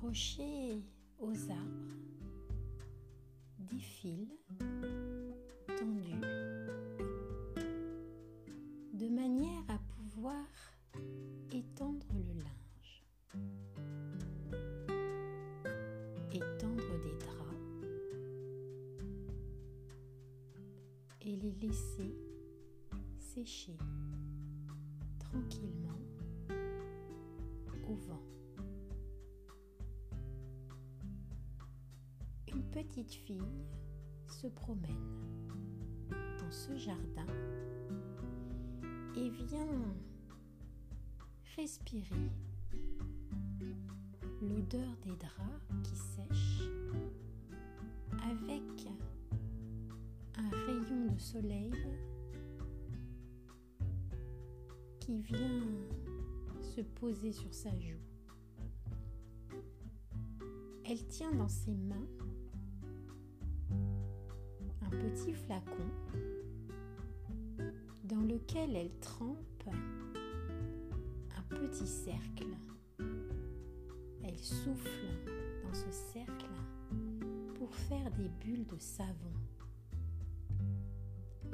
accrochés aux arbres, des fils tendus, de manière à pouvoir étendre le linge, étendre des draps et les laisser sécher tranquillement petite fille se promène dans ce jardin et vient respirer l'odeur des draps qui sèchent avec un rayon de soleil qui vient se poser sur sa joue. Elle tient dans ses mains petit flacon dans lequel elle trempe un petit cercle. Elle souffle dans ce cercle pour faire des bulles de savon.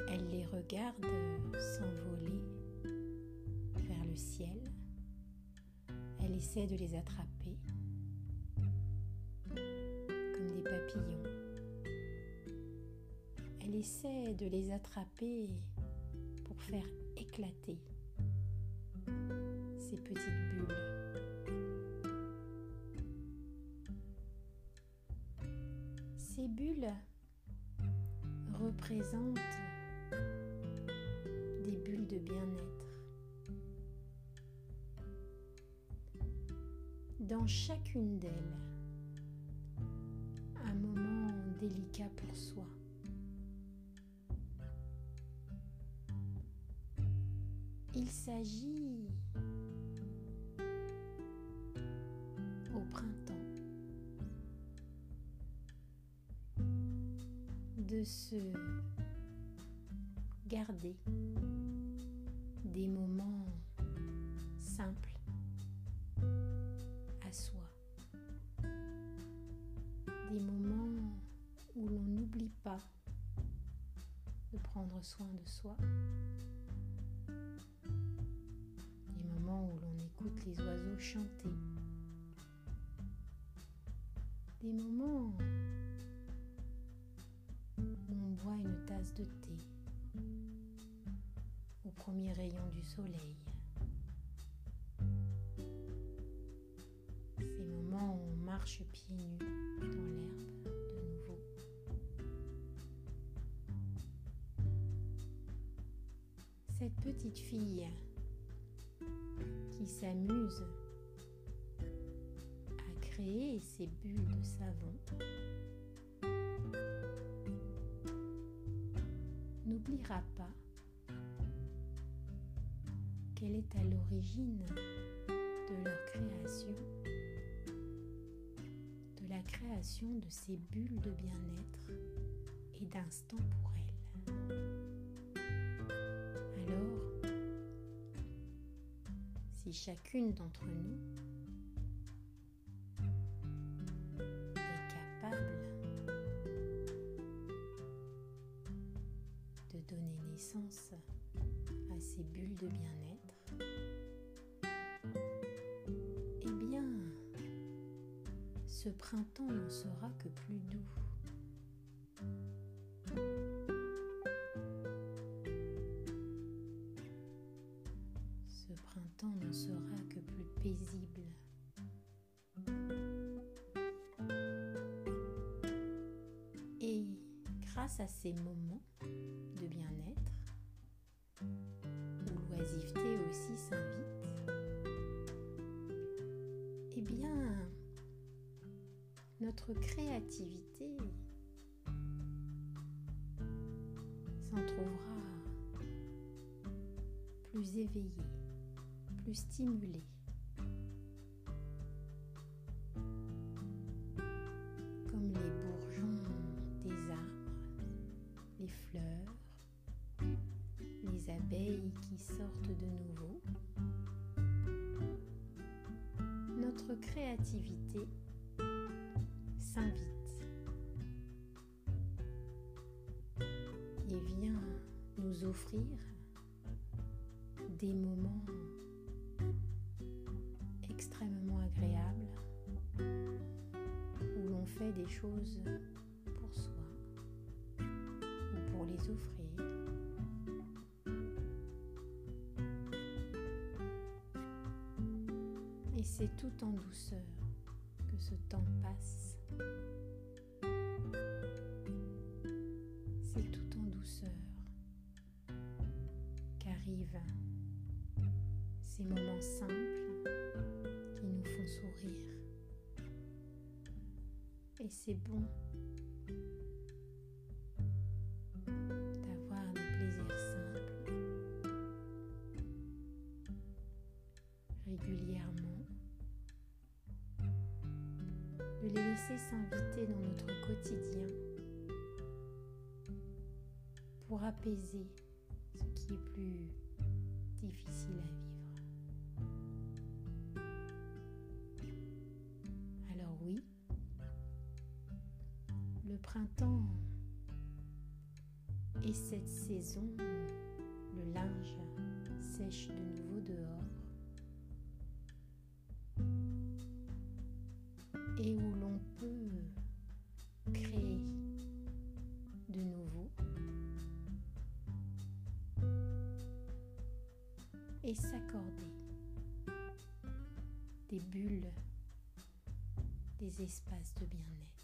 Elle les regarde s'envoler vers le ciel. Elle essaie de les attraper comme des papillons. Elle essaie de les attraper pour faire éclater ces petites bulles. Ces bulles représentent des bulles de bien-être. Dans chacune d'elles, un moment délicat pour soi. Il s'agit au printemps de se garder des moments simples à soi. Des moments où l'on n'oublie pas de prendre soin de soi. Écoute les oiseaux chanter. Des moments où on boit une tasse de thé au premier rayon du soleil. Ces moments où on marche pieds nus dans l'herbe de nouveau. Cette petite fille s'amuse à créer ces bulles de savon n'oubliera pas qu'elle est à l'origine de leur création, de la création de ces bulles de bien-être et d'instant pour elle. Si chacune d'entre nous est capable de donner naissance à ces bulles de bien-être, eh bien, ce printemps n'en sera que plus doux. Paisible. Et grâce à ces moments de bien-être, où l'oisiveté aussi s'invite, eh bien, notre créativité s'en trouvera plus éveillée, plus stimulée. Qui sortent de nouveau. Notre créativité s'invite et vient nous offrir des moments extrêmement agréables où l'on fait des choses pour soi ou pour les offrir. Et c'est tout en douceur que ce temps passe. C'est tout en douceur qu'arrivent ces moments simples qui nous font sourire. Et c'est bon d'avoir des plaisirs simples régulièrement, les laisser s'inviter dans notre quotidien pour apaiser ce qui est plus difficile à vivre. Alors oui, le printemps est cette saison le linge sèche de nouveau dehors et où l'on peut créer de nouveau et s'accorder des bulles, des espaces de bien-être.